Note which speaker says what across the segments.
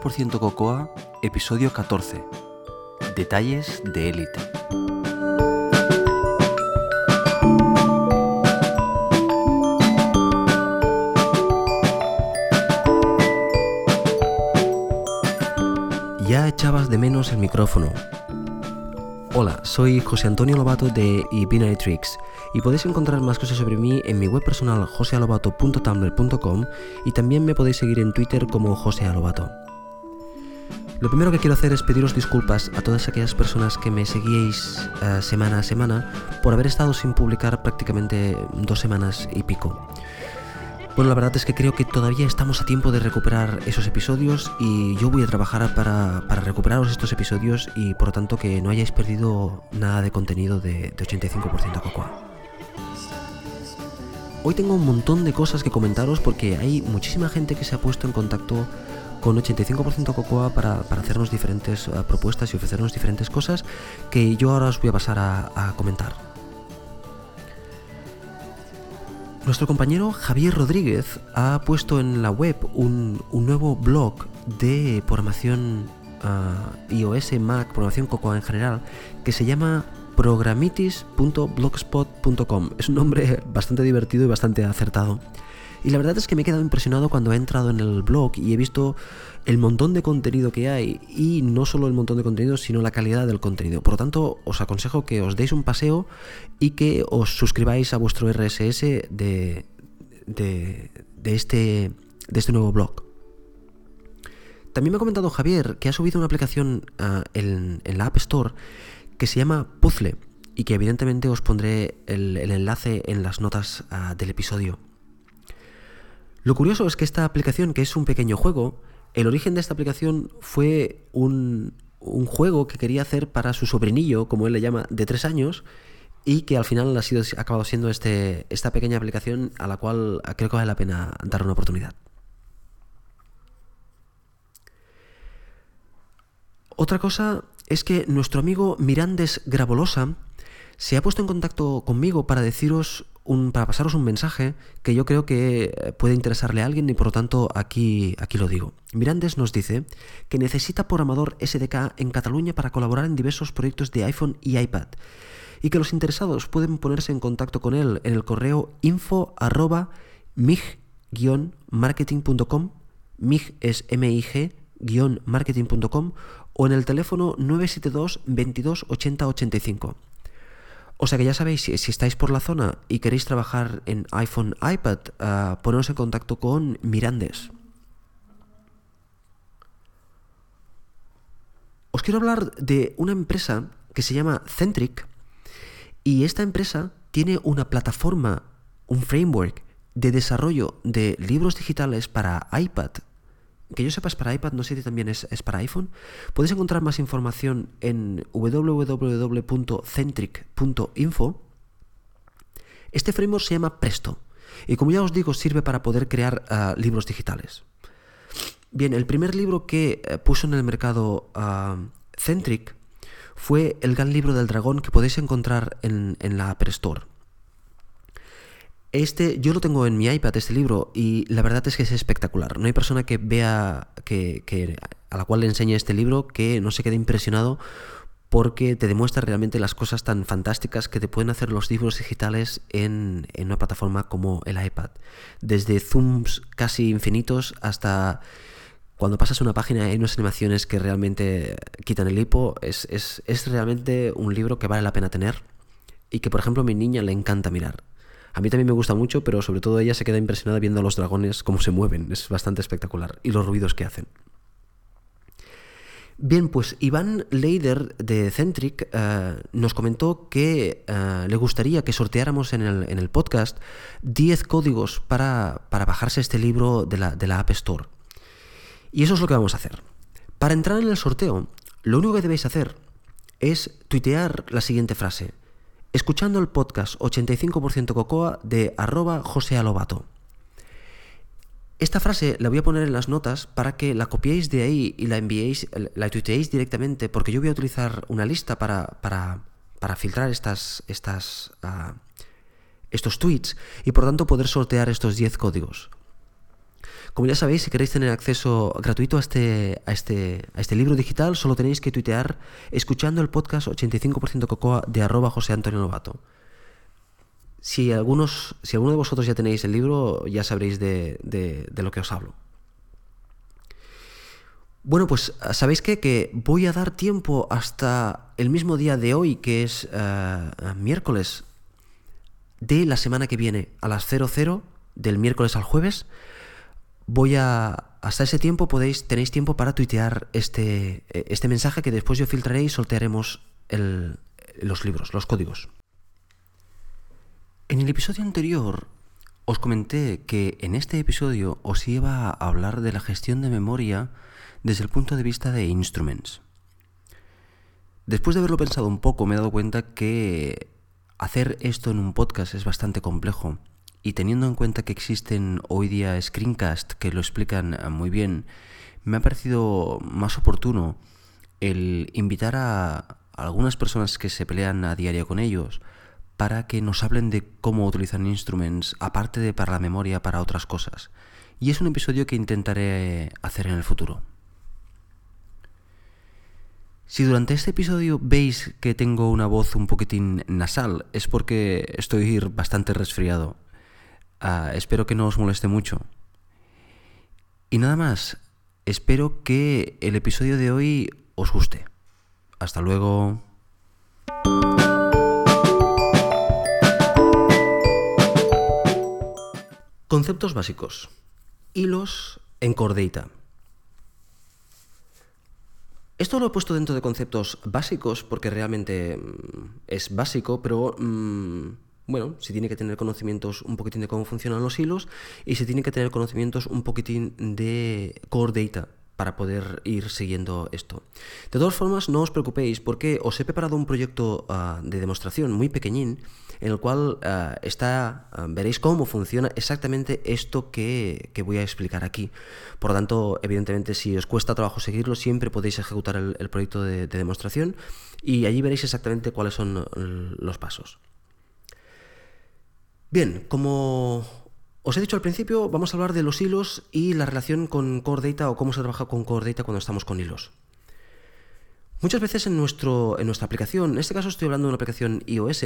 Speaker 1: 85% Cocoa, episodio 14. Detalles de élite. Ya echabas de menos el micrófono. Hola, soy José Antonio Lobato de eBinary Tricks y podéis encontrar más cosas sobre mí en mi web personal josealobato.tumblr.com y también me podéis seguir en Twitter como josealobato. Lo primero que quiero hacer es pediros disculpas a todas aquellas personas que me seguíais eh, semana a semana por haber estado sin publicar prácticamente dos semanas y pico. Bueno, la verdad es que creo que todavía estamos a tiempo de recuperar esos episodios y yo voy a trabajar para, para recuperaros estos episodios y por lo tanto que no hayáis perdido nada de contenido de, de 85% Cocoa. Hoy tengo un montón de cosas que comentaros porque hay muchísima gente que se ha puesto en contacto con 85% Cocoa para, para hacernos diferentes uh, propuestas y ofrecernos diferentes cosas que yo ahora os voy a pasar a, comentar. Nuestro compañero Javier Rodríguez ha puesto en la web un, un nuevo blog de programación uh, iOS, Mac, programación Cocoa en general, que se llama programitis.blogspot.com. Es un nombre bastante divertido y bastante acertado. Y la verdad es que me he quedado impresionado cuando he entrado en el blog y he visto el montón de contenido que hay y no solo el montón de contenido, sino la calidad del contenido. Por lo tanto, os aconsejo que os deis un paseo y que os suscribáis a vuestro RSS de, de, este, de este nuevo blog. También me ha comentado Javier que ha subido una aplicación uh, en, en, la App Store que se llama Puzzle y que evidentemente os pondré el, el enlace en las notas uh, del episodio. Lo curioso es que esta aplicación, que es un pequeño juego, el origen de esta aplicación fue un, juego que quería hacer para su sobrinillo, como él le llama, de tres años, y que al final ha, sido, acabado siendo este, esta pequeña aplicación a la cual creo que vale la pena dar una oportunidad. Otra cosa es que nuestro amigo Mirandes Gravolosa se ha puesto en contacto conmigo para deciros un, para pasaros un mensaje que yo creo que puede interesarle a alguien y por lo tanto aquí, aquí lo digo. Mirandes nos dice que necesita programador SDK en Cataluña para colaborar en diversos proyectos de iPhone y iPad y que los interesados pueden ponerse en contacto con él en el correo info arroba mig-marketing.com mig es mig marketing.com o en el teléfono 972 22 80 85. O sea que ya sabéis, si, estáis por la zona y queréis trabajar en iPhone, iPad, uh, poneros en contacto con Mirandes. Os quiero hablar de una empresa que se llama Centric y esta empresa tiene una plataforma, un framework de desarrollo de libros digitales para iPad que yo sepa es para iPad, no sé si también es, es, para iPhone. Podéis encontrar más información en www.centric.info. Este framework se llama Presto y como ya os digo sirve para poder crear uh, libros digitales. Bien, el primer libro que uh, puso en el mercado uh, Centric fue El Gran Libro del Dragón que podéis encontrar en, en la App Store. Este, yo lo tengo en mi iPad, este libro, y la verdad es que es espectacular. No hay persona que vea, que, que, a la cual le enseñe este libro que no se quede impresionado porque te demuestra realmente las cosas tan fantásticas que te pueden hacer los libros digitales en, una plataforma como el iPad. Desde zooms casi infinitos hasta cuando pasas una página hay unas animaciones que realmente quitan el hipo. Es, es, es realmente un libro que vale la pena tener y que, por ejemplo, a mi niña le encanta mirar. A mí también me gusta mucho, pero sobre todo ella se queda impresionada viendo a los dragones cómo se mueven. Es bastante espectacular. Y los ruidos que hacen. Bien, pues Iván Leider de Centric uh, nos comentó que uh, le gustaría que sorteáramos en el, en el podcast 10 códigos para, para, bajarse este libro de la, de la App Store. Y eso es lo que vamos a hacer. Para entrar en el sorteo, lo único que debéis hacer es tuitear la siguiente frase escuchando el podcast 85% Cocoa de arroba josealobato. Esta frase la voy a poner en las notas para que la copiéis de ahí y la enviéis, la tuiteéis directamente, porque yo voy a utilizar una lista para, para, para filtrar estas, estas, uh, estos tweets y por tanto poder sortear estos 10 códigos. Como ya sabéis, si queréis tener acceso gratuito a este, a este, a este libro digital, solo tenéis que tuitear escuchando el podcast 85% Cocoa de arroba José Antonio Novato. Si, algunos, si alguno de vosotros ya tenéis el libro, ya sabréis de, de, lo que os hablo. Bueno, pues sabéis qué? que voy a dar tiempo hasta el mismo día de hoy, que es eh, miércoles de la semana que viene, a las 00 del miércoles al jueves, voy a... Hasta ese tiempo podéis, tenéis tiempo para tuitear este, este mensaje que después yo filtraré y soltaremos los libros, los códigos. En el episodio anterior os comenté que en este episodio os iba a hablar de la gestión de memoria desde el punto de vista de instruments. Después de haberlo pensado un poco me he dado cuenta que hacer esto en un podcast es bastante complejo y teniendo en cuenta que existen hoy día screencasts que lo explican eh, muy bien, me ha parecido más oportuno el invitar a algunas personas que se pelean a diario con ellos para que nos hablen de cómo utilizan instruments, aparte de para la memoria, para otras cosas. Y es un episodio que intentaré hacer en el futuro. Si durante este episodio veis que tengo una voz un poquitín nasal, es porque estoy bastante resfriado. Espero que no os moleste mucho. Y nada más, espero que el episodio de hoy os guste. Hasta luego. Conceptos básicos. Hilos en Core Data. Esto lo he puesto dentro de conceptos básicos porque realmente mm, es básico, pero mm, bueno, se tiene que tener conocimientos un poquitín de cómo funcionan los hilos y se tiene que tener conocimientos un poquitín de core data para poder ir siguiendo esto. De todas formas, no os preocupéis porque os he preparado un proyecto ah, de demostración muy pequeñín en el cual ah, está, ah, veréis cómo funciona exactamente esto que, voy a explicar aquí. Por lo tanto, evidentemente, si os cuesta trabajo seguirlo, siempre podéis ejecutar el, proyecto de demostración y allí veréis exactamente cuáles son los pasos. Bien, como os he dicho al principio, vamos a hablar de los hilos y la relación con Core Data o cómo se trabaja con Core Data cuando estamos con hilos. Muchas veces en, nuestro, en nuestra aplicación, en este caso estoy hablando de una aplicación iOS,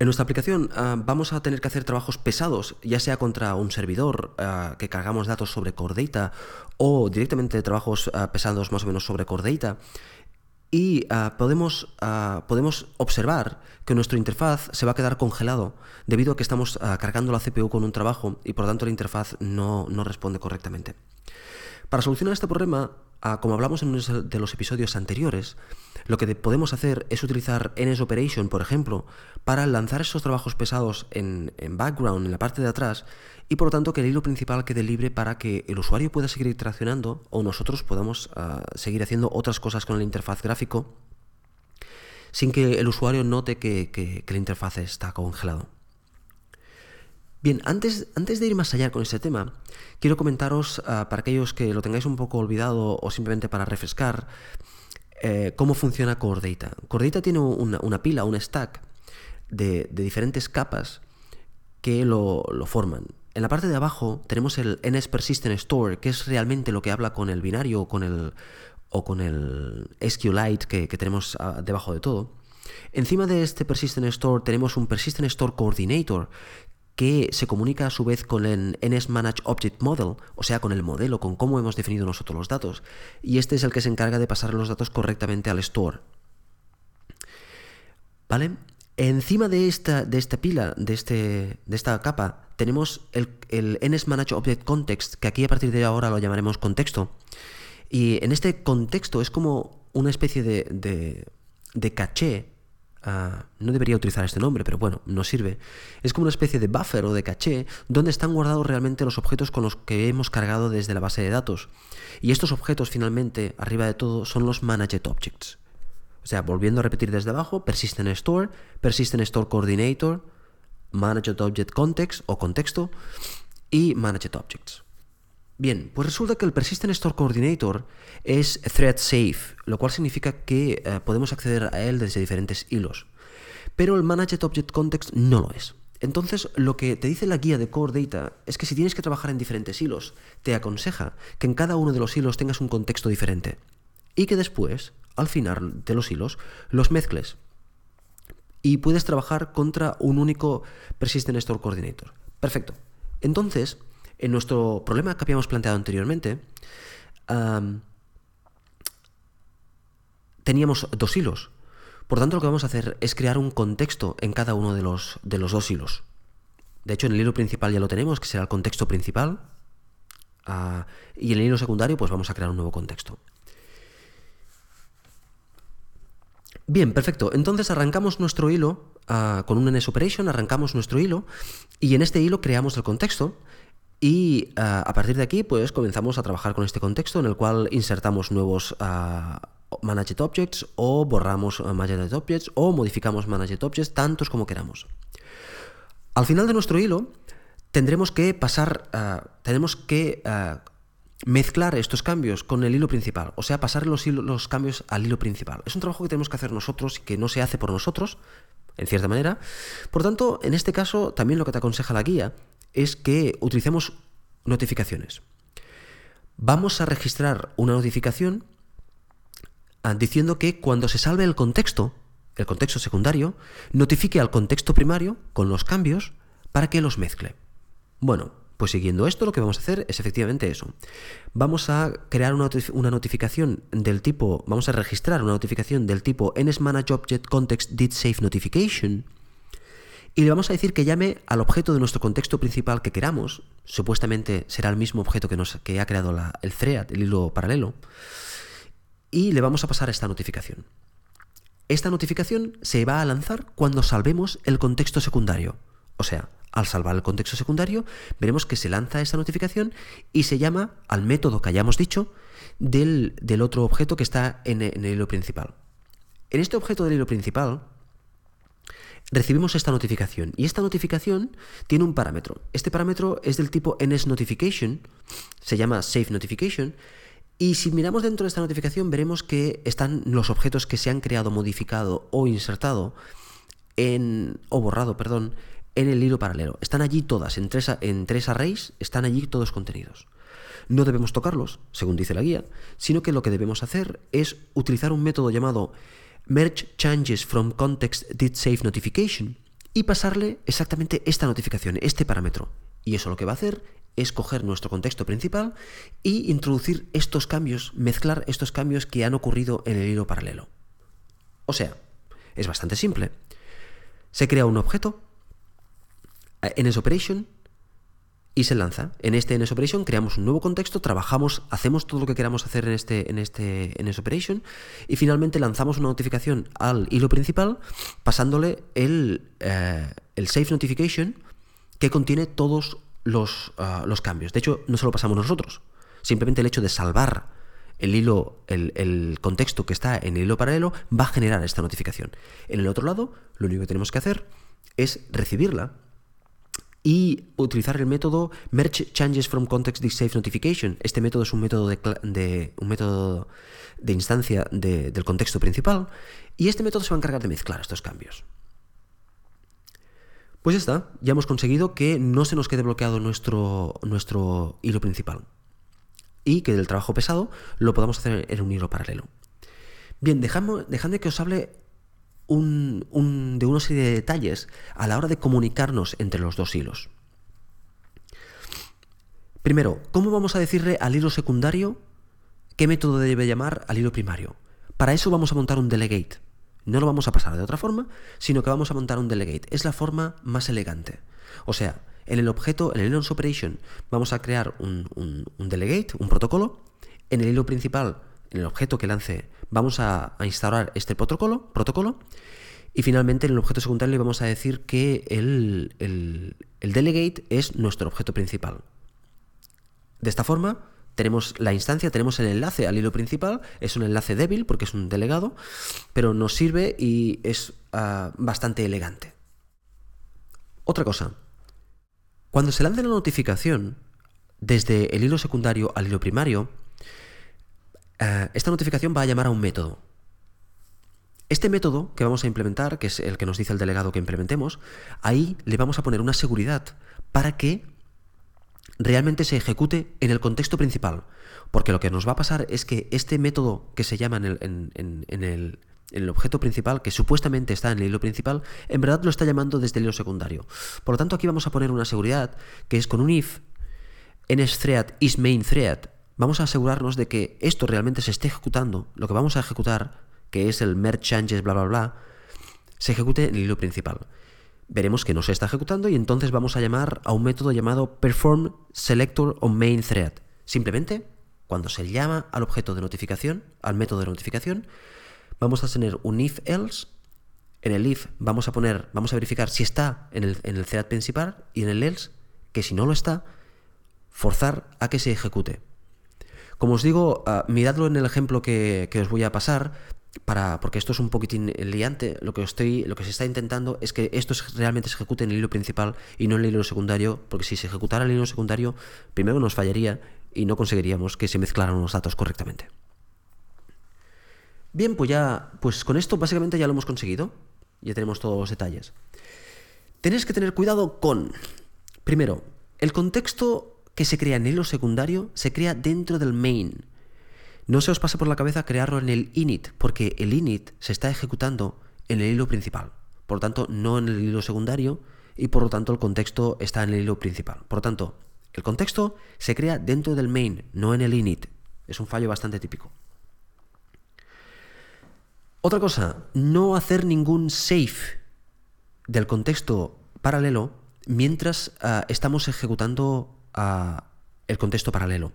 Speaker 1: en nuestra aplicación ah, vamos a tener que hacer trabajos pesados, ya sea contra un servidor ah, que cargamos datos sobre Core Data o directamente trabajos ah, pesados más o menos sobre Core Data y ah, podemos, ah, podemos observar que nuestro interfaz se va a quedar congelado debido a que estamos ah, cargando la CPU con un trabajo y por lo tanto la interfaz no, no responde correctamente. Para solucionar este problema, como hablamos en uno de los episodios anteriores, lo que podemos hacer es utilizar NS Operation, por ejemplo, para lanzar esos trabajos pesados en, background, en la parte de atrás, y por lo tanto que el hilo principal quede libre para que el usuario pueda seguir interaccionando o nosotros podamos ah, seguir haciendo otras cosas con la interfaz gráfico sin que el usuario note que, la interfaz está congelado. Bien, antes, antes, de ir más allá con este tema, quiero comentaros, ah, para aquellos que lo tengáis un poco olvidado o simplemente para refrescar, eh, cómo funciona Core Data. Tiene una, pila, un stack de, diferentes capas que lo forman. En la parte de abajo tenemos el NS Persistent Store, que es realmente lo que habla con el binario o con el, o con el SQLite que, que tenemos ah, debajo de todo. Encima de este Persistent Store tenemos un Persistent Store Coordinator que se comunica a su vez con el NS Manage Object Model, o sea, con el modelo, con cómo hemos definido nosotros los datos. Y este es el que se encarga de pasar los datos correctamente al store. ¿Vale? Encima de esta, de esta pila, de, este, de esta capa, tenemos el, el Object Context, que aquí a partir de ahora lo llamaremos contexto. Y en este contexto es como una especie de, de, caché. No debería utilizar este nombre, pero bueno, no sirve. Es como una especie de buffer o de caché donde están guardados realmente los objetos con los que hemos cargado desde la base de datos. Y estos objetos finalmente, arriba de todo, son los Managed Objects. O sea, volviendo a repetir desde abajo, Persistent Store, Persistent Store Coordinator, Managed Object Context o contexto y Managed Objects. Bien, pues resulta que el Persistent Store Coordinator es thread safe, lo cual significa que eh, podemos acceder a él desde diferentes hilos. Pero el Managed Object Context no lo es. Entonces, lo que te dice la guía de Core Data es que si tienes que trabajar en diferentes hilos, te aconseja que en cada uno de los hilos tengas un contexto diferente y que después, al final de los hilos, los mezcles. Y puedes trabajar contra un único Persistent Store Coordinator. Perfecto. Entonces, en nuestro problema que habíamos planteado anteriormente, teníamos dos hilos. Por tanto, lo que vamos a hacer es crear un contexto en cada uno de los, de los dos hilos. De hecho, en el hilo principal ya lo tenemos, que será el contexto principal. Ah, y en el hilo secundario, pues vamos a crear un nuevo contexto. Bien, perfecto. Entonces arrancamos nuestro hilo ah, con un NS Operation, arrancamos nuestro hilo y en este hilo creamos el contexto y ah, a partir de aquí pues comenzamos a trabajar con este contexto en el cual insertamos nuevos managed objects o borramos eh, managed objects o modificamos managed objects tantos como queramos. Al final de nuestro hilo tendremos que pasar, uh, tenemos que uh, mezclar estos cambios con el hilo principal, o sea, pasar los, los cambios al hilo principal. Es un trabajo que tenemos que hacer nosotros y que no se hace por nosotros, en cierta manera. Por tanto, en este caso, también lo que te aconseja la guía es que utilicemos notificaciones. Vamos a registrar una notificación Ah, diciendo que cuando se salve el contexto, el contexto secundario, notifique al contexto primario con los cambios para que los mezcle. Bueno, pues siguiendo esto lo que vamos a hacer es efectivamente eso. Vamos a crear una, notificación del tipo, vamos a registrar una notificación del tipo nsManageObjectContextDidSaveNotification did save notification y le vamos a decir que llame al objeto de nuestro contexto principal que queramos, supuestamente será el mismo objeto que, nos, que ha creado el thread, el hilo paralelo, y le vamos a pasar esta notificación. Esta notificación se va a lanzar cuando salvemos el contexto secundario. O sea, al salvar el contexto secundario, veremos que se lanza esta notificación y se llama al método que hayamos dicho del, otro objeto que está en el hilo principal. En este objeto del hilo principal, recibimos esta notificación y esta notificación tiene un parámetro. Este parámetro es del tipo NSNotification, se llama SafeNotification y si miramos dentro de esta notificación veremos que están los objetos que se han creado, modificado o insertado en, o borrado, perdón, en el hilo paralelo. Están allí todas, en tres, en tres arrays están allí todos contenidos. No debemos tocarlos, según dice la guía, sino que lo que debemos hacer es utilizar un método llamado merge changes from context did save notification y pasarle exactamente esta notificación, este parámetro. Y eso lo que va a hacer es coger nuestro contexto principal y introducir estos cambios, mezclar estos cambios que han ocurrido en el hilo paralelo. O sea, es bastante simple. Se crea un objeto en operation y se lanza. En este NS Operation creamos un nuevo contexto, trabajamos, hacemos todo lo que queramos hacer en este, en este NS Operation y finalmente lanzamos una notificación al hilo principal pasándole el, eh, el Save Notification que contiene todos Ah, los, cambios. De hecho, no se lo pasamos nosotros. Simplemente el hecho de salvar el hilo, el, contexto que está en el hilo paralelo, va a generar esta notificación. En el otro lado, lo único que tenemos que hacer es recibirla y utilizar el método merge changes from context save notification. Este método es un método de, un método de instancia del contexto principal y este método se va a encargar de mezclar estos cambios. Pues ya está, ya hemos conseguido que no se nos quede bloqueado nuestro, nuestro hilo principal y que del trabajo pesado lo podamos hacer en un hilo paralelo. Bien, dejadme, que os hable de una serie de detalles a la hora de comunicarnos entre los dos hilos. Primero, ¿cómo vamos a decirle al hilo secundario qué método debe llamar al hilo primario? Para eso vamos a montar un delegate. No lo vamos a pasar de otra forma, sino que vamos a montar un delegate. Es la forma más elegante. O sea, en el objeto, en el Linux Operation, vamos a crear un, delegate, un protocolo. En el hilo principal, en el objeto que lance, vamos a, instalar este protocolo. Y finalmente en el objeto secundario le vamos a decir que el, el delegate es nuestro objeto principal. De esta forma, tenemos la instancia, tenemos el enlace al hilo principal, es un enlace débil porque es un delegado, pero nos sirve y es ah, bastante elegante. Otra cosa, cuando se lanza la notificación desde el hilo secundario al hilo primario, ah, esta notificación va a llamar a un método. Este método que vamos a implementar, que es el que nos dice el delegado que implementemos, ahí le vamos a poner una seguridad para que realmente se ejecute en el contexto principal. Porque lo que nos va a pasar es que este método que se llama en el, el objeto principal, que supuestamente está en el hilo principal, en verdad lo está llamando desde el hilo secundario. Por lo tanto, aquí vamos a poner una seguridad que es con un if nthread is main thread. Vamos a asegurarnos de que esto realmente se esté ejecutando, lo que vamos a ejecutar, que es el merge changes, bla, bla, bla, se ejecute en el hilo principal. Veremos que no se está ejecutando y entonces vamos a llamar a un método llamado perform selector on main thread. Simplemente, cuando se llama al objeto de notificación, al método de notificación, vamos a tener un if else. En el if vamos a poner, vamos a verificar si está en el, en el thread principal y en el else, que si no lo está, forzar a que se ejecute. Como os digo, uh, miradlo en el ejemplo que, que, os voy a pasar, para, porque esto es un poquitín liante. Lo que, estoy, lo que se está intentando es que esto realmente se ejecute en el hilo principal y no en el hilo secundario, porque si se ejecutara el hilo secundario, primero nos fallaría y no conseguiríamos que se mezclaran los datos correctamente. Bien, pues ya, pues con esto básicamente ya lo hemos conseguido. Ya tenemos todos los detalles. Tenéis que tener cuidado con, primero, el contexto que se crea en el hilo secundario se crea dentro del main. No se os pase por la cabeza crearlo en el init, porque el init se está ejecutando en el hilo principal. Por lo tanto, no en el hilo secundario y por lo tanto el contexto está en el hilo principal. Por lo tanto, el contexto se crea dentro del main, no en el init. Es un fallo bastante típico. Otra cosa, no hacer ningún save del contexto paralelo mientras uh, estamos ejecutando el contexto paralelo.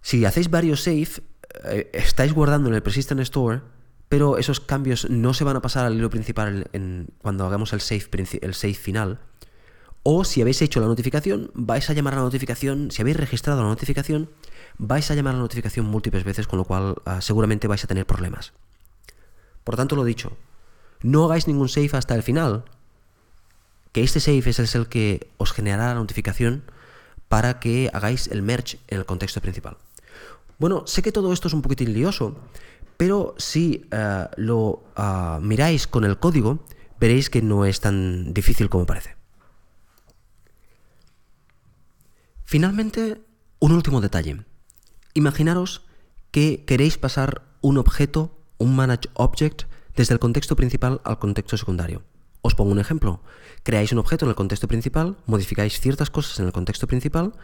Speaker 1: Si hacéis varios save, eh, estáis guardando en el Persistent Store, pero esos cambios no se van a pasar al hilo principal cuando hagamos el save, el final. O si habéis hecho la notificación, vais a llamar a la notificación, si habéis registrado la notificación, vais a llamar a la notificación múltiples veces, con lo cual uh, seguramente vais a tener problemas. Por tanto, lo dicho, no hagáis ningún save hasta el final, que este save es el que os generará la notificación para que hagáis el merge en el contexto principal. Bueno, sé que todo esto es un poquitín lioso, pero si uh, lo uh, miráis con el código, veréis que no es tan difícil como parece. Finalmente, un último detalle. Imaginaros que queréis pasar un objeto un manage object desde el contexto principal al contexto secundario. Os pongo un ejemplo. Creáis un objeto en el contexto principal, modificáis ciertas cosas en el contexto principal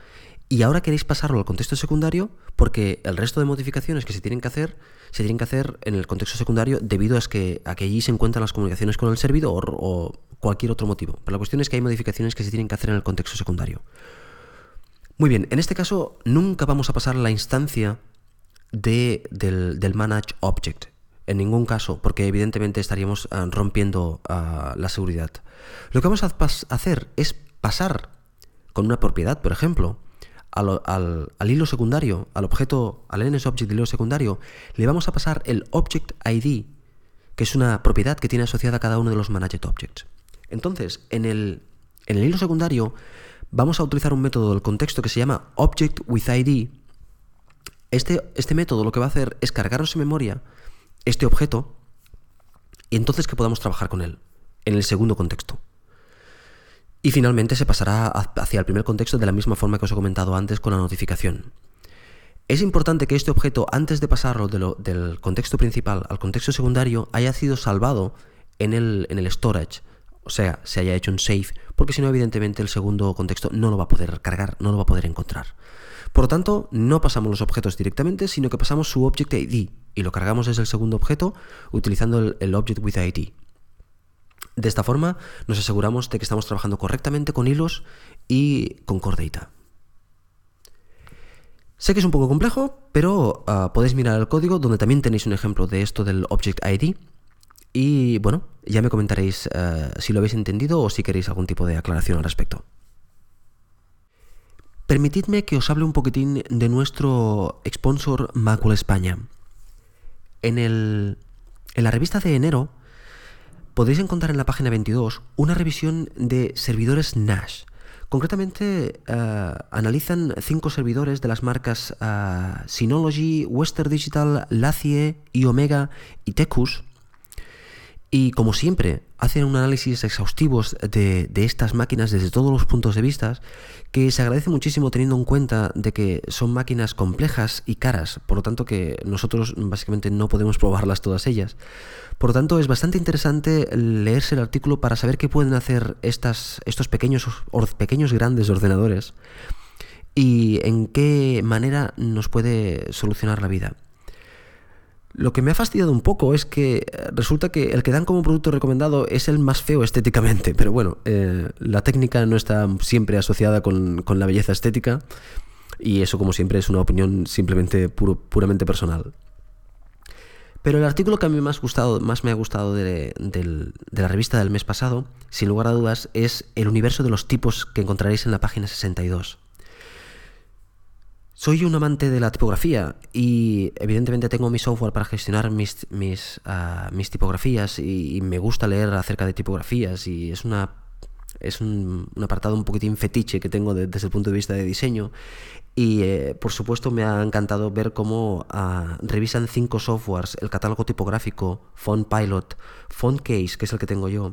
Speaker 1: y ahora queréis pasarlo al contexto secundario porque el resto de modificaciones que se tienen que hacer se tienen que hacer en el contexto secundario debido a que, allí se encuentran las comunicaciones con el servidor o cualquier otro motivo. Pero la cuestión es que hay modificaciones que se tienen que hacer en el contexto secundario. Muy bien, en este caso nunca vamos a pasar la instancia de, del, del manage object. En ningún caso, porque evidentemente estaríamos uh, rompiendo uh, la seguridad. Lo que vamos a hacer es pasar con una propiedad, por ejemplo, al, hilo secundario, al objeto, al NSObject del hilo secundario, le vamos a pasar el Object ID, que es una propiedad que tiene asociada a cada uno de los Managed Objects. Entonces, en el, en el hilo secundario, vamos a utilizar un método del contexto que se llama Object with ID. Este, este método lo que va a hacer es cargarnos en memoria este objeto y entonces que podamos trabajar con él en el segundo contexto. Y finalmente se pasará hacia el primer contexto de la misma forma que os he comentado antes con la notificación. Es importante que este objeto, antes de pasarlo de lo, del contexto principal al contexto secundario, haya sido salvado en el, en el storage, o sea, se haya hecho un save, porque si no, evidentemente el segundo contexto no lo va a poder cargar, no lo va a poder encontrar. Por lo tanto, no pasamos los objetos directamente, sino que pasamos su Object ID y lo cargamos desde el segundo objeto utilizando el, el Object with ID. De esta forma nos aseguramos de que estamos trabajando correctamente con hilos y con Core Data. Sé que es un poco complejo, pero uh, podéis mirar el código donde también tenéis un ejemplo de esto del Object ID. Y bueno, ya me comentaréis uh, si lo habéis entendido o si queréis algún tipo de aclaración al respecto. Permitidme que os hable un poquitín de nuestro sponsor Macul España. En, el, en la revista de enero podéis encontrar en la página 22 una revisión de servidores NAS. Concretamente, uh, analizan cinco servidores de las marcas uh, Synology, Western Digital, Lacie, Omega y Tecus, Y como siempre, hacen un análisis exhaustivo de, estas máquinas desde todos los puntos de vista, que se agradece muchísimo teniendo en cuenta de que son máquinas complejas y caras, por lo tanto que nosotros básicamente no podemos probarlas todas ellas. Por lo tanto, es bastante interesante leerse el artículo para saber qué pueden hacer estos pequeños grandes ordenadores y en qué manera nos puede solucionar la vida. Lo que me ha fastidiado un poco es que eh, resulta que el que dan como producto recomendado es el más feo estéticamente, pero bueno, eh, la técnica no está siempre asociada con, la belleza estética y eso como siempre es una opinión simplemente puramente personal. Pero el artículo que a mí más, gustado, más me ha gustado de, de, la revista del mes pasado, sin lugar a dudas, es el universo de los tipos que encontraréis en la página 62. Soy un amante de la tipografía y evidentemente tengo mi software para gestionar mis, mis, ah, mis tipografías y, me gusta leer acerca de tipografías y es una es un, apartado un poquitín fetiche que tengo desde el punto de vista de diseño. Y eh, por supuesto me ha encantado ver cómo ah, revisan cinco softwares, el catálogo tipográfico, Font Pilot, Font Case, que es el que tengo yo,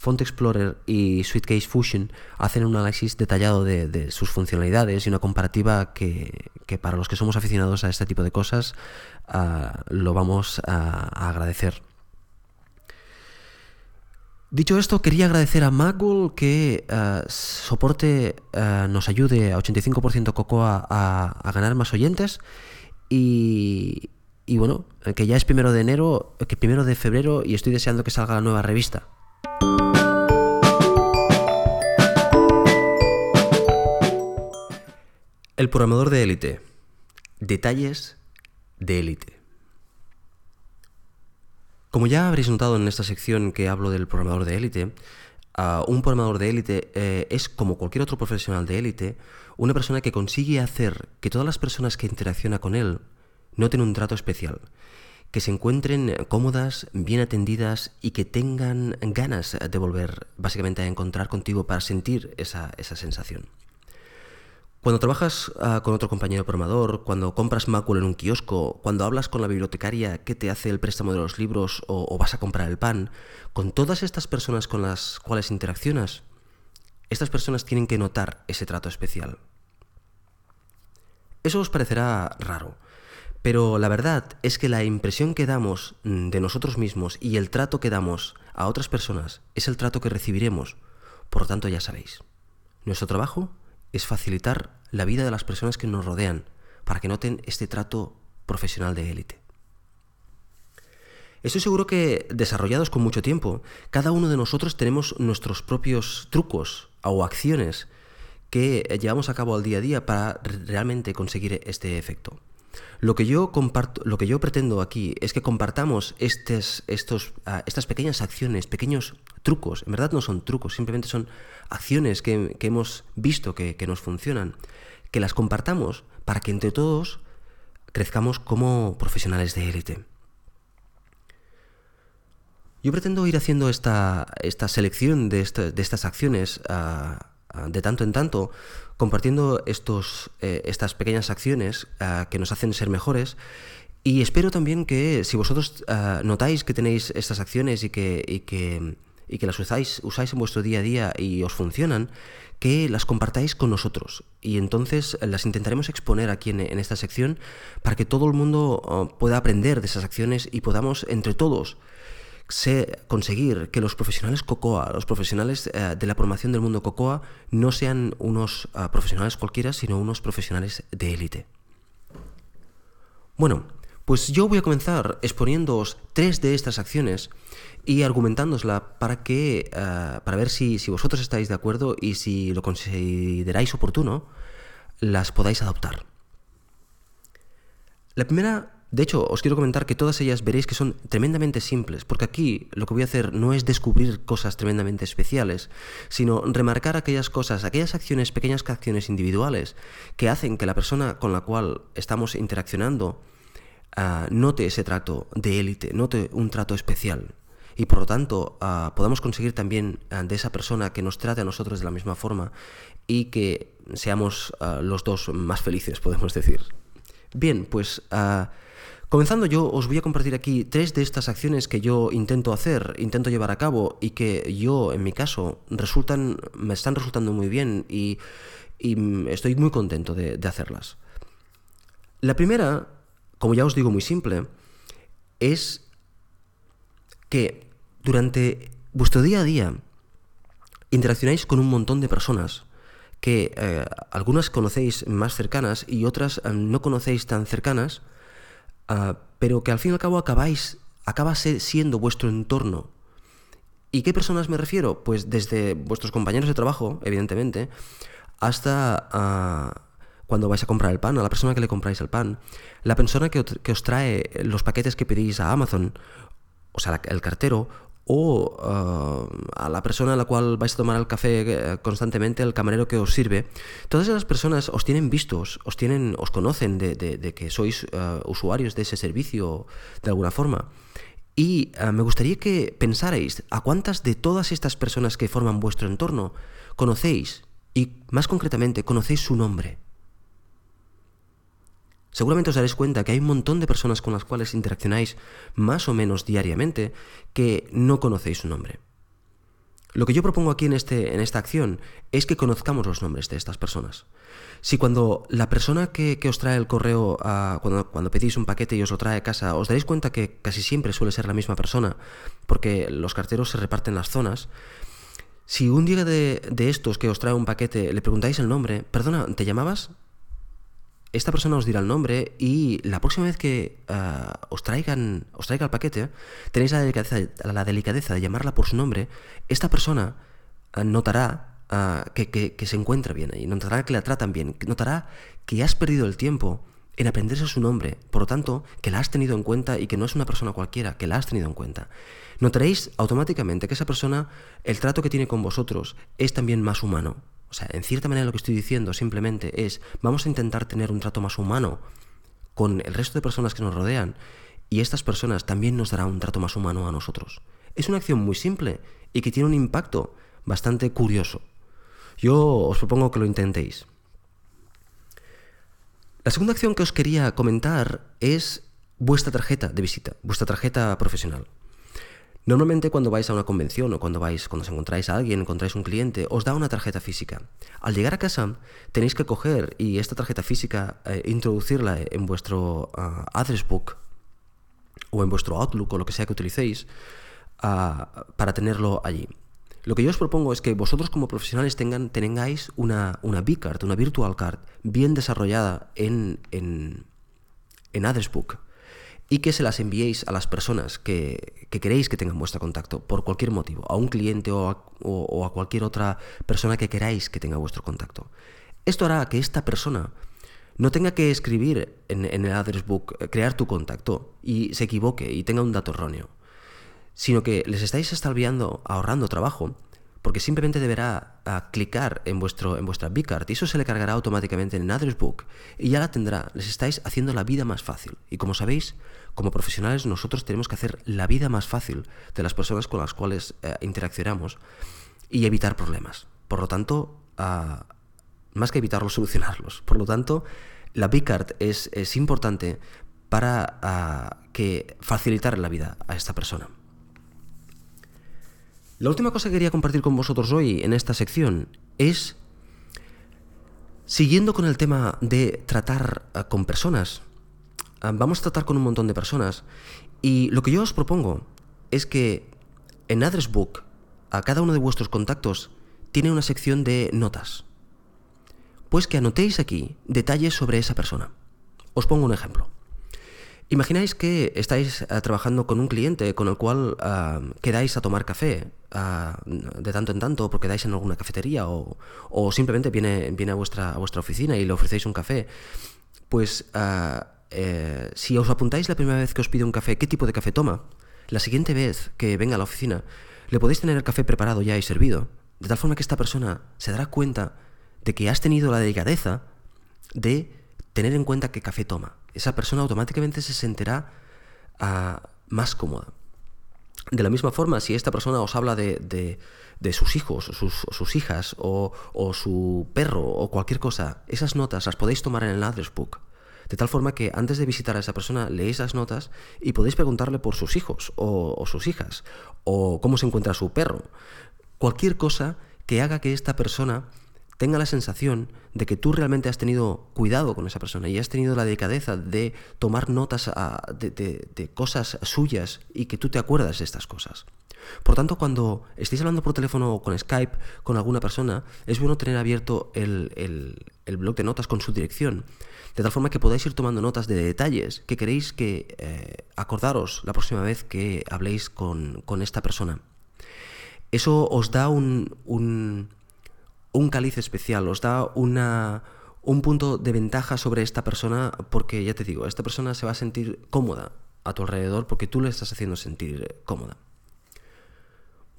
Speaker 1: Font Explorer y Suitcase Fusion hacen un análisis detallado de, sus funcionalidades y una comparativa que, para los que somos aficionados a este tipo de cosas ah, lo vamos a, agradecer. Dicho esto, quería agradecer a Magul que ah, soporte, ah, nos ayude a 85% Cocoa a, ganar más oyentes y, y bueno, que ya es primero de enero, que primero de febrero y estoy deseando que salga la nueva revista. El programador de élite. Detalles de élite. Como ya habréis notado en esta sección que hablo del programador de élite, un programador de élite eh, es como cualquier otro profesional de élite, una persona que consigue hacer que todas las personas que interacciona con él noten un trato especial, que se encuentren cómodas, bien atendidas y que tengan ganas de volver básicamente a encontrar contigo para sentir esa sensación. Cuando trabajas ah, con otro compañero programador, cuando compras Macul en un kiosco, cuando hablas con la bibliotecaria que te hace el préstamo de los libros o, vas a comprar el pan, con todas estas personas con las cuales interaccionas, estas personas tienen que notar ese trato especial. Eso os parecerá raro, pero la verdad es que la impresión que damos mm, de nosotros mismos y el trato que damos a otras personas es el trato que recibiremos. Por lo tanto, ya sabéis, nuestro trabajo es facilitar la vida de las personas que nos rodean para que noten este trato profesional de élite. Estoy seguro que, desarrollados con mucho tiempo, cada uno de nosotros tenemos nuestros propios trucos o acciones que llevamos a cabo al día a día para realmente conseguir este efecto. Lo que yo comparto, lo que yo pretendo aquí es que compartamos estos, ah, estas pequeñas acciones, pequeños trucos. En verdad no son trucos, simplemente son acciones que, hemos visto que, nos funcionan, que las compartamos para que entre todos crezcamos como profesionales de élite. Yo pretendo ir haciendo esta, esta selección de, estas acciones ah, ah, de tanto en tanto, compartiendo estos, eh, estas pequeñas acciones ah, que nos hacen ser mejores. Y espero también que si vosotros notáis que tenéis estas acciones y que, y que y que las usáis, usáis en vuestro día a día y os funcionan, que las compartáis con nosotros. Y entonces las intentaremos exponer aquí en, esta sección para que todo el mundo oh, pueda aprender de esas acciones y podamos entre todos conseguir que los profesionales COCOA, los profesionales eh, de la formación del mundo COCOA, no sean unos ah, profesionales cualquiera, sino unos profesionales de élite. Bueno, pues yo voy a comenzar exponiéndoos tres de estas acciones y argumentándosla para que eh, para ver si, vosotros estáis de acuerdo y si lo consideráis oportuno, las podáis adoptar. La primera, de hecho, os quiero comentar que todas ellas veréis que son tremendamente simples, porque aquí lo que voy a hacer no es descubrir cosas tremendamente especiales, sino remarcar aquellas cosas, aquellas acciones, pequeñas acciones individuales que hacen que la persona con la cual estamos interaccionando uh, note ese trato de élite, note un trato especial y por lo tanto ah, podamos conseguir también ah, de esa persona que nos trate a nosotros de la misma forma y que seamos ah, los dos más felices, podemos decir. Bien, pues Comenzando yo, os voy a compartir aquí tres de estas acciones que yo intento hacer, intento llevar a cabo y que yo, en mi caso, resultan, me están resultando muy bien y, estoy muy contento de, hacerlas. La primera, como ya os digo muy simple, es que durante vuestro día a día interaccionáis con un montón de personas que eh, algunas conocéis más cercanas y otras eh, no conocéis tan cercanas, ah, pero que al fin y al cabo acabáis, acaba siendo vuestro entorno. ¿Y qué personas me refiero? Pues desde vuestros compañeros de trabajo, evidentemente, hasta ah, cuando vais a comprar el pan, a la persona que le compráis el pan, la persona que, os trae los paquetes que pedís a Amazon, o sea, el cartero, o uh, a la persona a la cual vais a tomar el café eh, constantemente, el camarero que os sirve, todas esas personas os tienen vistos, os tienen, os conocen de, que sois uh, usuarios de ese servicio de alguna forma. Y me gustaría que pensarais a cuántas de todas estas personas que forman vuestro entorno conocéis y más concretamente conocéis su nombre. Seguramente os daréis cuenta que hay un montón de personas con las cuales interaccionáis más o menos diariamente que no conocéis su nombre. Lo que yo propongo aquí en, este, en esta acción es que conozcamos los nombres de estas personas. Si cuando la persona que, os trae el correo, cuando, cuando, pedís un paquete y os lo trae a casa, os daréis cuenta que casi siempre suele ser la misma persona, porque los carteros se reparten las zonas, si un día de, de estos que os trae un paquete le preguntáis el nombre, perdona, ¿te llamabas? Esta persona os dirá el nombre y la próxima vez que eh, os, traigan, os traiga el paquete, tenéis la delicadeza, de llamarla por su nombre, esta persona eh, notará eh, que, se encuentra bien y notará que la tratan bien, notará que has perdido el tiempo en aprenderse su nombre, por lo tanto, que la has tenido en cuenta y que no es una persona cualquiera, que la has tenido en cuenta. Notaréis automáticamente que esa persona, el trato que tiene con vosotros, es también más humano, o sea, en cierta manera lo que estoy diciendo simplemente es, vamos a intentar tener un trato más humano con el resto de personas que nos rodean y estas personas también nos darán un trato más humano a nosotros. Es una acción muy simple y que tiene un impacto bastante curioso. Yo os propongo que lo intentéis. La segunda acción que os quería comentar es vuestra tarjeta de visita, vuestra tarjeta profesional. Normalmente cuando vais a una convención o cuando vais, cuando os encontráis a alguien, encontráis un cliente, os da una tarjeta física. Al llegar a casa tenéis que coger y esta tarjeta física eh, introducirla en vuestro ah, address book o en vuestro Outlook o lo que sea que utilicéis ah, para tenerlo allí. Lo que yo os propongo es que vosotros como profesionales tengan, tengáis una, una B-Card, una Virtual Card bien desarrollada en, en, en Address Book y que se las enviéis a las personas que, queréis que tengan vuestro contacto por cualquier motivo, a un cliente o a, cualquier otra persona que queráis que tenga vuestro contacto. Esto hará que esta persona no tenga que escribir en, el address book, eh, crear tu contacto y se equivoque y tenga un dato erróneo, sino que les estáis extraviando, ahorrando trabajo porque simplemente deberá ah, clicar en, vuestro, en vuestra Bcard y eso se le cargará automáticamente en Address Book y ya la tendrá. Les estáis haciendo la vida más fácil. Y como sabéis, como profesionales nosotros tenemos que hacer la vida más fácil de las personas con las cuales eh, interaccionamos y evitar problemas. Por lo tanto, ah, más que evitarlos, solucionarlos. Por lo tanto, la Bcard es, es importante para ah, que facilitar la vida a esta persona. La última cosa que quería compartir con vosotros hoy en esta sección es, siguiendo con el tema de tratar eh, con personas, vamos a tratar con un montón de personas y lo que yo os propongo es que en Address Book a cada uno de vuestros contactos tiene una sección de notas. Pues que anotéis aquí detalles sobre esa persona. Os pongo un ejemplo. Imagináis que estáis eh, trabajando con un cliente con el cual uh, quedáis a tomar café de tanto en tanto porque quedáis en alguna cafetería o, o simplemente viene, viene a, vuestra, a vuestra oficina y le ofrecéis un café. Pues eh, si os apuntáis la primera vez que os pide un café, ¿qué tipo de café toma? La siguiente vez que venga a la oficina, le podéis tener el café preparado ya y servido, de tal forma que esta persona se dará cuenta de que has tenido la delicadeza de tener en cuenta qué café toma esa persona automáticamente se sentirá ah, más cómoda. De la misma forma, si esta persona os habla de, sus hijos, sus, sus hijas, o, su perro, o cualquier cosa, esas notas las podéis tomar en el address book. De tal forma que antes de visitar a esa persona leéis las notas y podéis preguntarle por sus hijos o, o sus hijas, o cómo se encuentra su perro. Cualquier cosa que haga que esta persona tenga la sensación de que tú realmente has tenido cuidado con esa persona y has tenido la delicadeza de tomar notas de, cosas suyas y que tú te acuerdas de estas cosas. Por tanto, cuando estéis hablando por teléfono o con Skype con alguna persona, es bueno tener abierto el, el, blog de notas con su dirección, de tal forma que podáis ir tomando notas de detalles que queréis que eh, acordaros la próxima vez que habléis con, con esta persona. Eso os da un, un un caliz especial, os da una, un punto de ventaja sobre esta persona porque, ya te digo, esta persona se va a sentir cómoda a tu alrededor porque tú le estás haciendo sentir cómoda.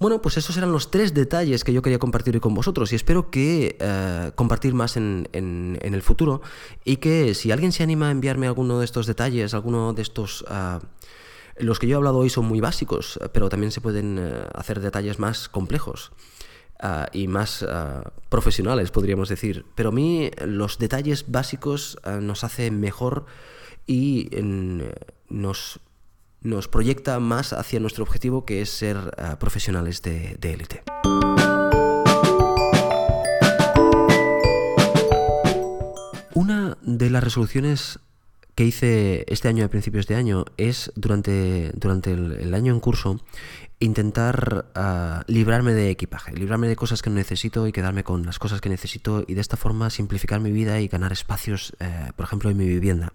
Speaker 1: Bueno, pues esos eran los tres detalles que yo quería compartir hoy con vosotros y espero que eh, compartir más en, el futuro y que si alguien se anima a enviarme alguno de estos detalles, alguno de estos... Ah, los que yo he hablado hoy son muy básicos, pero también se pueden eh, hacer detalles más complejos. Ah, y más ah, profesionales, podríamos decir. Pero a mí los detalles básicos ah, nos hacen mejor y nos, nos proyecta más hacia nuestro objetivo que es ser profesionales de élite. Una de las resoluciones que hice este año, a principios de año, es durante, durante el, año en curso intentar ah, librarme de equipaje, librarme de cosas que no necesito y quedarme con las cosas que necesito y de esta forma simplificar mi vida y ganar espacios, eh, por ejemplo, en mi vivienda.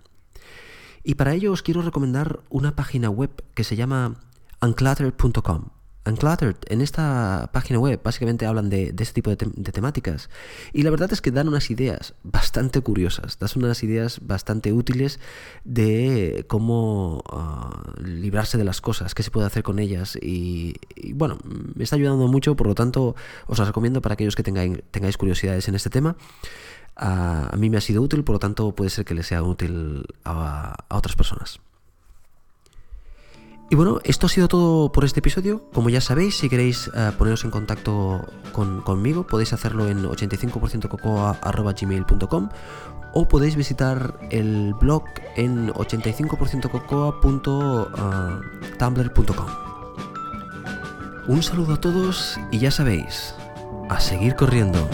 Speaker 1: Y para ello os quiero recomendar una página web que se llama uncluttered.com. Uncluttered, en esta página web básicamente hablan de, este tipo de, temáticas y la verdad es que dan unas ideas bastante curiosas, dan unas ideas bastante útiles de cómo ah, librarse de las cosas, qué se puede hacer con ellas y, bueno, me está ayudando mucho, por lo tanto os las recomiendo para aquellos que tengáis, tengáis curiosidades en este tema. Ah, a mí me ha sido útil, por lo tanto puede ser que les sea útil a otras personas. Y bueno, esto ha sido todo por este episodio. Como ya sabéis, si queréis uh, poneros en contacto conmigo, podéis hacerlo en 85%cocoa.gmail.com o podéis visitar el blog en 85%cocoa.tumblr.com. Un saludo a todos y ya sabéis, a seguir corriendo.